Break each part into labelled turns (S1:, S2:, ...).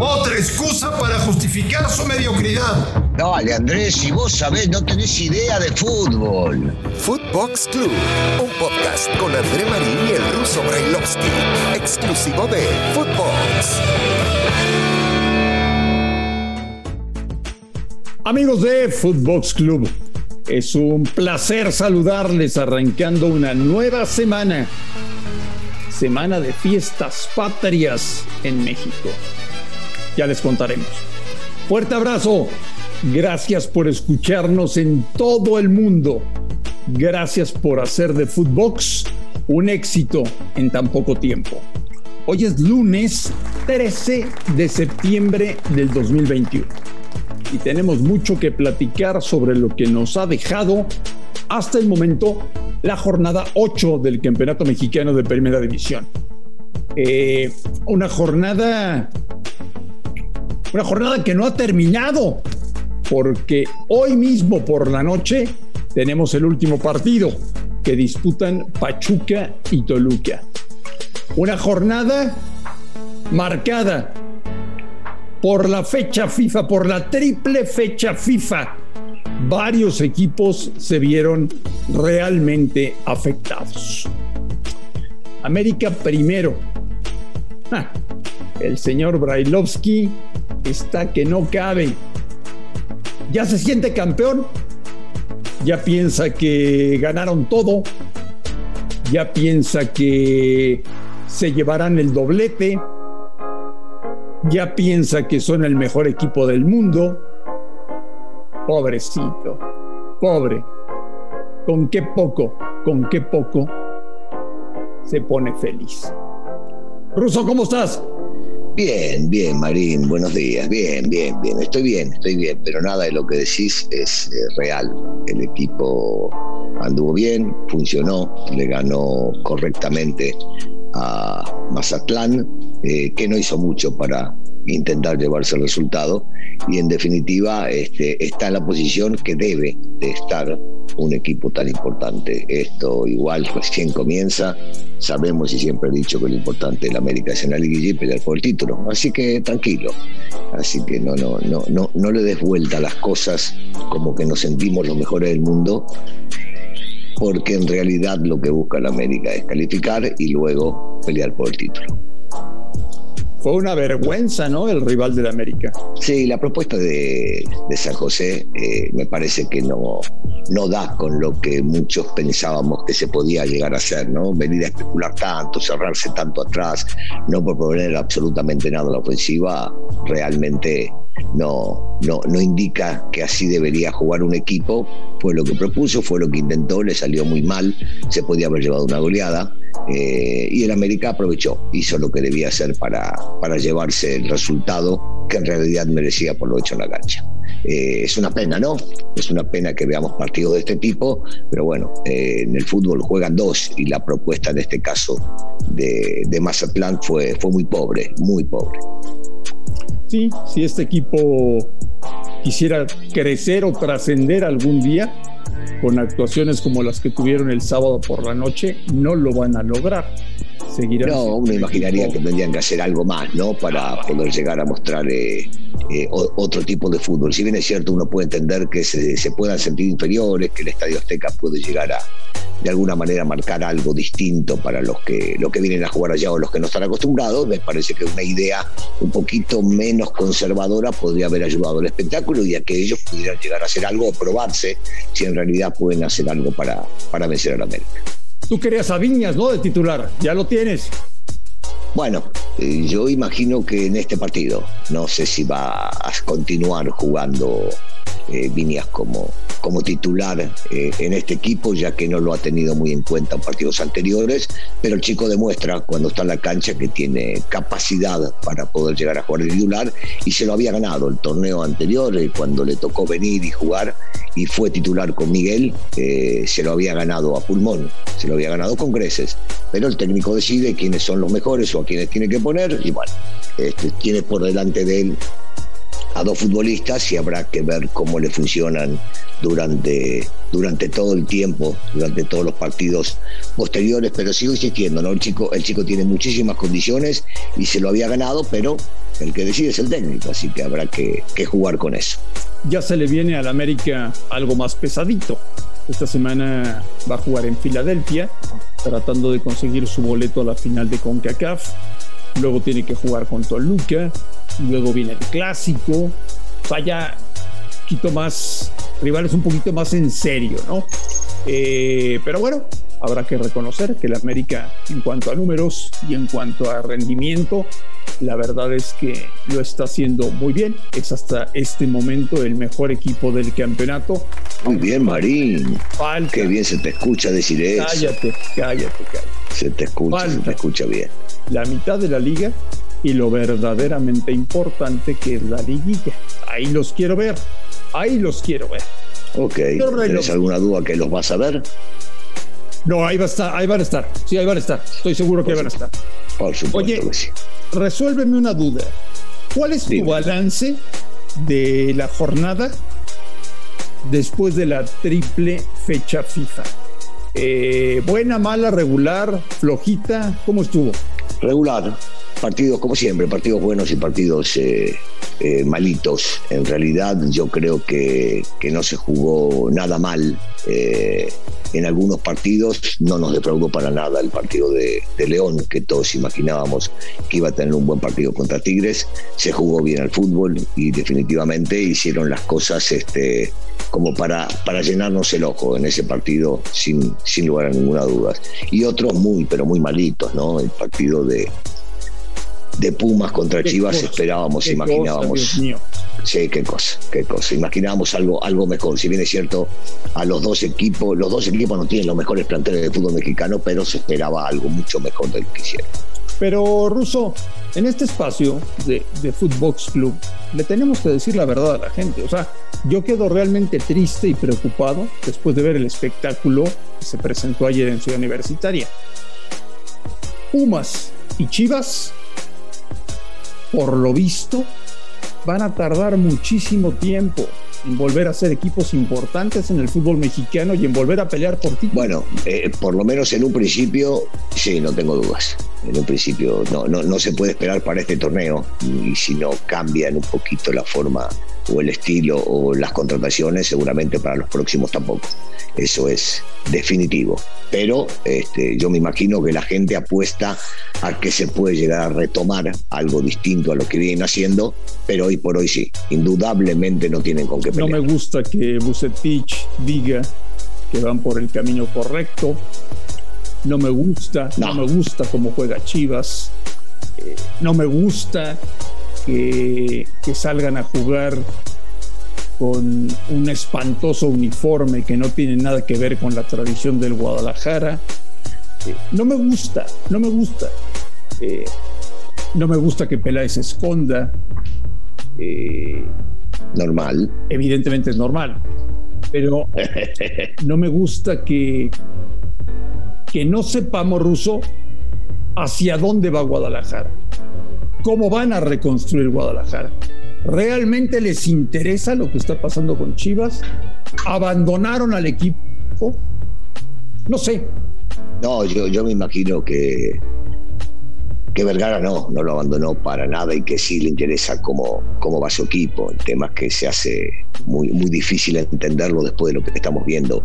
S1: Otra excusa para justificar su mediocridad.
S2: Dale, Andrés, si vos sabés, no tenés idea de fútbol.
S3: Footbox Club, un podcast con André Marín y el ruso Brailovsky, exclusivo de Footbox.
S4: Amigos de Footbox Club, es un placer saludarles arrancando una nueva semana. Semana de fiestas patrias en México. Ya les contaremos. Fuerte abrazo. Gracias por escucharnos en todo el mundo. Gracias por hacer de Footbox un éxito en tan poco tiempo. Hoy es lunes 13 de septiembre del 2021 y tenemos mucho que platicar sobre lo que nos ha dejado hasta el momento la jornada 8 del Campeonato Mexicano de Primera División. Eh, una jornada una jornada que no ha terminado porque hoy mismo por la noche tenemos el último partido que disputan Pachuca y Toluca. Una jornada marcada por la fecha FIFA, por la triple fecha FIFA, varios equipos se vieron realmente afectados. América primero. Ah, el señor Brailovsky está que no cabe. Ya se siente campeón. Ya piensa que ganaron todo. Ya piensa que se llevarán el doblete ya piensa que son el mejor equipo del mundo. Pobrecito, pobre. Con qué poco, con qué poco se pone feliz. Ruso, ¿cómo estás?
S2: Bien, bien, Marín, buenos días. Bien, bien, bien. Estoy bien, estoy bien, pero nada de lo que decís es eh, real. El equipo anduvo bien, funcionó, le ganó correctamente a Mazatlán, eh, que no hizo mucho para intentar llevarse el resultado y en definitiva este, está en la posición que debe de estar un equipo tan importante. Esto igual recién comienza, sabemos y siempre he dicho que lo importante de la América es en la liguilla y pelear por el título, así que tranquilo, así que no, no, no, no, no le des vuelta a las cosas como que nos sentimos los mejores del mundo porque en realidad lo que busca la América es calificar y luego pelear por el título.
S4: Fue una vergüenza, ¿no? El rival de la América.
S2: Sí, la propuesta de, San José eh, me parece que no, no da con lo que muchos pensábamos que se podía llegar a hacer, ¿no? Venir a especular tanto, cerrarse tanto atrás, no proponer absolutamente nada en la ofensiva, realmente no, no, no indica que así debería jugar un equipo. Fue lo que propuso, fue lo que intentó, le salió muy mal, se podía haber llevado una goleada. Eh, y el América aprovechó, hizo lo que debía hacer para, para llevarse el resultado que en realidad merecía por lo hecho en la cancha. Eh, es una pena, ¿no? Es una pena que veamos partidos de este tipo, pero bueno, eh, en el fútbol juegan dos y la propuesta en este caso de, de Mazatlán fue, fue muy pobre, muy pobre.
S4: Sí, si este equipo quisiera crecer o trascender algún día con actuaciones como las que tuvieron el sábado por la noche, no lo van a lograr.
S2: Seguirán no, uno imaginaría que tendrían que hacer algo más, ¿no? Para poder llegar a mostrar eh, eh, otro tipo de fútbol. Si bien es cierto, uno puede entender que se, se puedan sentir inferiores, que el Estadio Azteca puede llegar a, de alguna manera marcar algo distinto para los que, los que vienen a jugar allá o los que no están acostumbrados, me parece que una idea un poquito menos conservadora podría haber ayudado al espectáculo y a que ellos pudieran llegar a hacer algo o probarse si en realidad pueden hacer algo para, para vencer a la América.
S4: Tú querías a Viñas, ¿no? De titular, ya lo tienes.
S2: Bueno, eh, yo imagino que en este partido, no sé si va a continuar jugando eh, como, como titular eh, en este equipo, ya que no lo ha tenido muy en cuenta en partidos anteriores, pero el chico demuestra cuando está en la cancha que tiene capacidad para poder llegar a jugar titular y se lo había ganado el torneo anterior, eh, cuando le tocó venir y jugar y fue titular con Miguel, eh, se lo había ganado a pulmón, se lo había ganado con creces, pero el técnico decide quiénes son los mejores o a quiénes tiene que poner y bueno, este, tiene por delante de él a dos futbolistas y habrá que ver cómo le funcionan durante, durante todo el tiempo, durante todos los partidos posteriores, pero sigo insistiendo, ¿no? El chico, el chico tiene muchísimas condiciones y se lo había ganado, pero el que decide es el técnico, así que habrá que, jugar con eso.
S4: Ya se le viene al América algo más pesadito. Esta semana va a jugar en Filadelfia, tratando de conseguir su boleto a la final de CONCACAF. Luego tiene que jugar con Toluca. Luego viene el clásico. Vaya, un poquito más, rivales un poquito más en serio, ¿no? Eh, pero bueno, habrá que reconocer que el América, en cuanto a números y en cuanto a rendimiento, la verdad es que lo está haciendo muy bien. Es hasta este momento el mejor equipo del campeonato.
S2: Muy bien, Marín. Falta. Qué bien se te escucha decir eso.
S4: Cállate, cállate, cállate.
S2: Se te escucha, se te escucha bien.
S4: La mitad de la liga y lo verdaderamente importante que es la liguilla. Ahí los quiero ver. Ahí los quiero ver.
S2: Ok. ¿Tienes alguna duda que los vas a ver?
S4: No, ahí, va a estar, ahí van a estar. Sí, ahí van a estar. Estoy seguro que van a estar.
S2: Por supuesto
S4: Oye,
S2: que sí.
S4: resuélveme una duda. ¿Cuál es tu balance de la jornada después de la triple fecha FIFA? Eh, buena, mala, regular, flojita, ¿cómo estuvo?
S2: Regular, partidos como siempre, partidos buenos y partidos eh, eh, malitos. En realidad yo creo que, que no se jugó nada mal. Eh, en algunos partidos no nos defraudó para nada el partido de, León, que todos imaginábamos que iba a tener un buen partido contra Tigres. Se jugó bien al fútbol y definitivamente hicieron las cosas este, como para, para llenarnos el ojo en ese partido sin, sin lugar a ninguna duda. Y otros muy, pero muy malitos, ¿no? El partido de, de Pumas contra Chivas cosa, esperábamos, imaginábamos.
S4: Cosa,
S2: sí, qué cosa, qué cosa. Imaginábamos algo, algo mejor. Si bien es cierto, a los dos equipos, los dos equipos no tienen los mejores planteles de fútbol mexicano, pero se esperaba algo mucho mejor del que hicieron.
S4: Pero, Russo, en este espacio de, de Footbox Club, le tenemos que decir la verdad a la gente. O sea, yo quedo realmente triste y preocupado después de ver el espectáculo que se presentó ayer en Ciudad Universitaria. Pumas y Chivas por lo visto, van a tardar muchísimo tiempo en volver a ser equipos importantes en el fútbol mexicano y en volver a pelear por ti.
S2: Bueno, eh, por lo menos en un principio, sí, no tengo dudas. En un principio no, no, no se puede esperar para este torneo y si no cambian un poquito la forma o el estilo o las contrataciones, seguramente para los próximos tampoco. Eso es definitivo. Pero este, yo me imagino que la gente apuesta a que se puede llegar a retomar algo distinto a lo que vienen haciendo, pero hoy por hoy sí, indudablemente no tienen con qué pelear.
S4: No me gusta que Bucetich diga que van por el camino correcto. No me gusta, no, no me gusta cómo juega Chivas. Eh, no me gusta que, que salgan a jugar con un espantoso uniforme que no tiene nada que ver con la tradición del Guadalajara. Eh, no me gusta, no me gusta. Eh, no me gusta que Peláez se esconda. Eh,
S2: normal.
S4: Evidentemente es normal. Pero no me gusta que, que no sepamos, Ruso, hacia dónde va Guadalajara. ¿Cómo van a reconstruir Guadalajara? ¿Realmente les interesa lo que está pasando con Chivas? ¿Abandonaron al equipo? No sé.
S2: No, yo, me imagino que, que Vergara no, no lo abandonó para nada y que sí le interesa cómo, cómo va su equipo. El tema es que se hace muy, muy difícil entenderlo después de lo que estamos viendo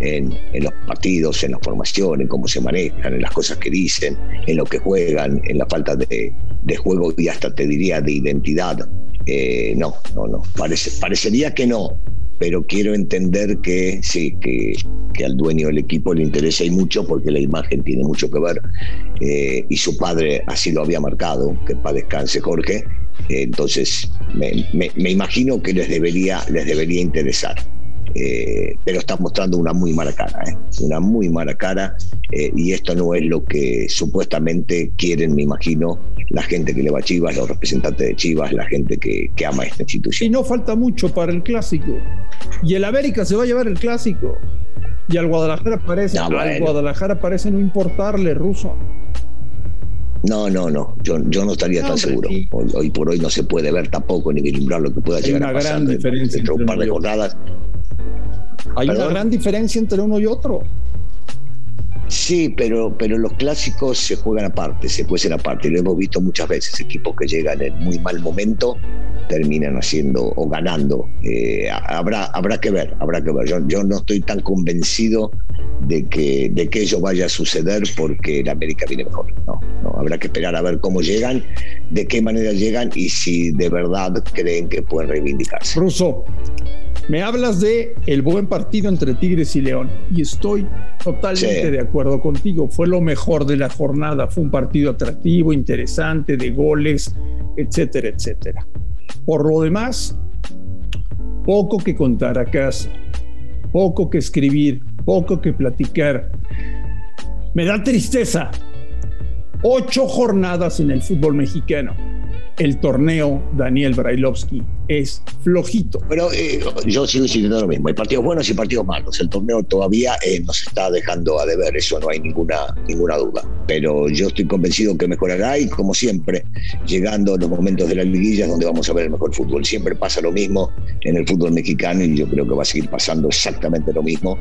S2: en, en los partidos, en la formación, en cómo se manejan, en las cosas que dicen, en lo que juegan, en la falta de, de juego y hasta te diría de identidad. Eh, no, no, no. Parece, parecería que no, pero quiero entender que sí, que, que, al dueño del equipo le interesa y mucho porque la imagen tiene mucho que ver eh, y su padre así lo había marcado, que para descanse Jorge, entonces me, me, me, imagino que les debería, les debería interesar. Eh, pero está mostrando una muy mala cara, ¿eh? una muy mala cara, eh, y esto no es lo que supuestamente quieren, me imagino, la gente que le va a Chivas, los representantes de Chivas, la gente que, que ama esta institución.
S4: Y no falta mucho para el clásico, y el América se va a llevar el clásico, y al Guadalajara parece, no, bueno. al Guadalajara parece no importarle ruso.
S2: No, no, no. Yo, yo no estaría tan seguro. Hoy, por hoy no se puede ver tampoco ni vislumbrar lo que pueda llegar a pasar
S4: gran diferencia
S2: dentro de un par de jornadas.
S4: Hay una gran diferencia entre uno y otro.
S2: Sí, pero, pero los clásicos se juegan aparte, se juegan aparte. Lo hemos visto muchas veces, equipos que llegan en muy mal momento terminan haciendo o ganando. Eh, habrá, habrá que ver, habrá que ver. Yo, no estoy tan convencido de que, de que ello vaya a suceder porque la América viene mejor. No, habrá que esperar a ver cómo llegan, de qué manera llegan y si de verdad creen que pueden reivindicarse.
S4: Russo, me hablas de el buen partido entre Tigres y León y estoy totalmente de acuerdo contigo. Fue lo mejor de la jornada. Fue un partido atractivo, interesante, de goles, etcétera, etcétera. Por lo demás, poco que contar a casa, poco que escribir, poco que platicar. Me da tristeza. Ocho jornadas en el fútbol mexicano el torneo Daniel Brailovsky es flojito.
S2: Pero eh, yo sigo insistiendo lo mismo, hay partidos buenos y partidos malos. El torneo todavía eh, nos está dejando a deber, eso no hay ninguna, ninguna duda. Pero yo estoy convencido que mejorará y como siempre, llegando a los momentos de las liguillas donde vamos a ver el mejor fútbol. Siempre pasa lo mismo en el fútbol mexicano y yo creo que va a seguir pasando exactamente lo mismo.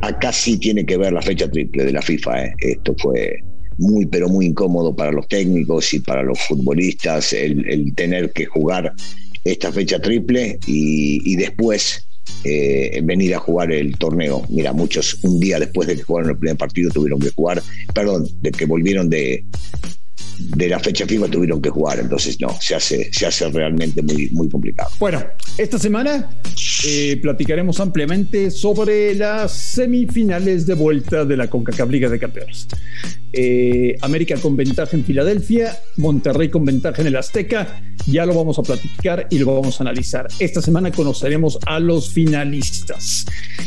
S2: Acá sí tiene que ver la fecha triple de la FIFA. ¿eh? Esto fue muy, pero muy incómodo para los técnicos y para los futbolistas el, tener que jugar esta fecha triple y, después eh, venir a jugar el torneo. Mira, muchos un día después de que jugaron el primer partido tuvieron que jugar, perdón, de que volvieron de, de la fecha FIFA tuvieron que jugar, entonces no, se hace, se hace realmente muy, muy complicado.
S4: Bueno, esta semana eh, platicaremos ampliamente sobre las semifinales de vuelta de la CONCACAF Liga de Campeones. Eh, América con ventaja en Filadelfia, Monterrey con ventaja en el Azteca, ya lo vamos a platicar y lo vamos a analizar. Esta semana conoceremos a los finalistas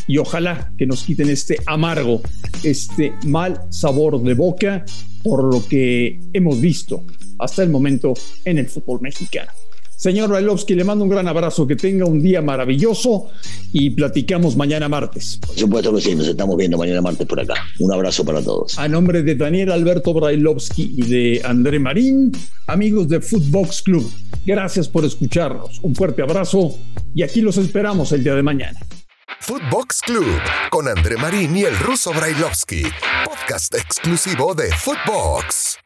S4: y ojalá que nos quiten este amargo, este mal sabor de boca por lo que hemos visto hasta el momento en el fútbol mexicano. Señor Brailovsky, le mando un gran abrazo, que tenga un día maravilloso y platicamos mañana martes.
S2: Por supuesto que sí, nos estamos viendo mañana martes por acá. Un abrazo para todos.
S4: A nombre de Daniel Alberto Brailovsky y de André Marín, amigos de Footbox Club, gracias por escucharnos. Un fuerte abrazo y aquí los esperamos el día de mañana.
S3: Footbox Club con André Marín y el ruso Brailovsky, podcast exclusivo de Footbox.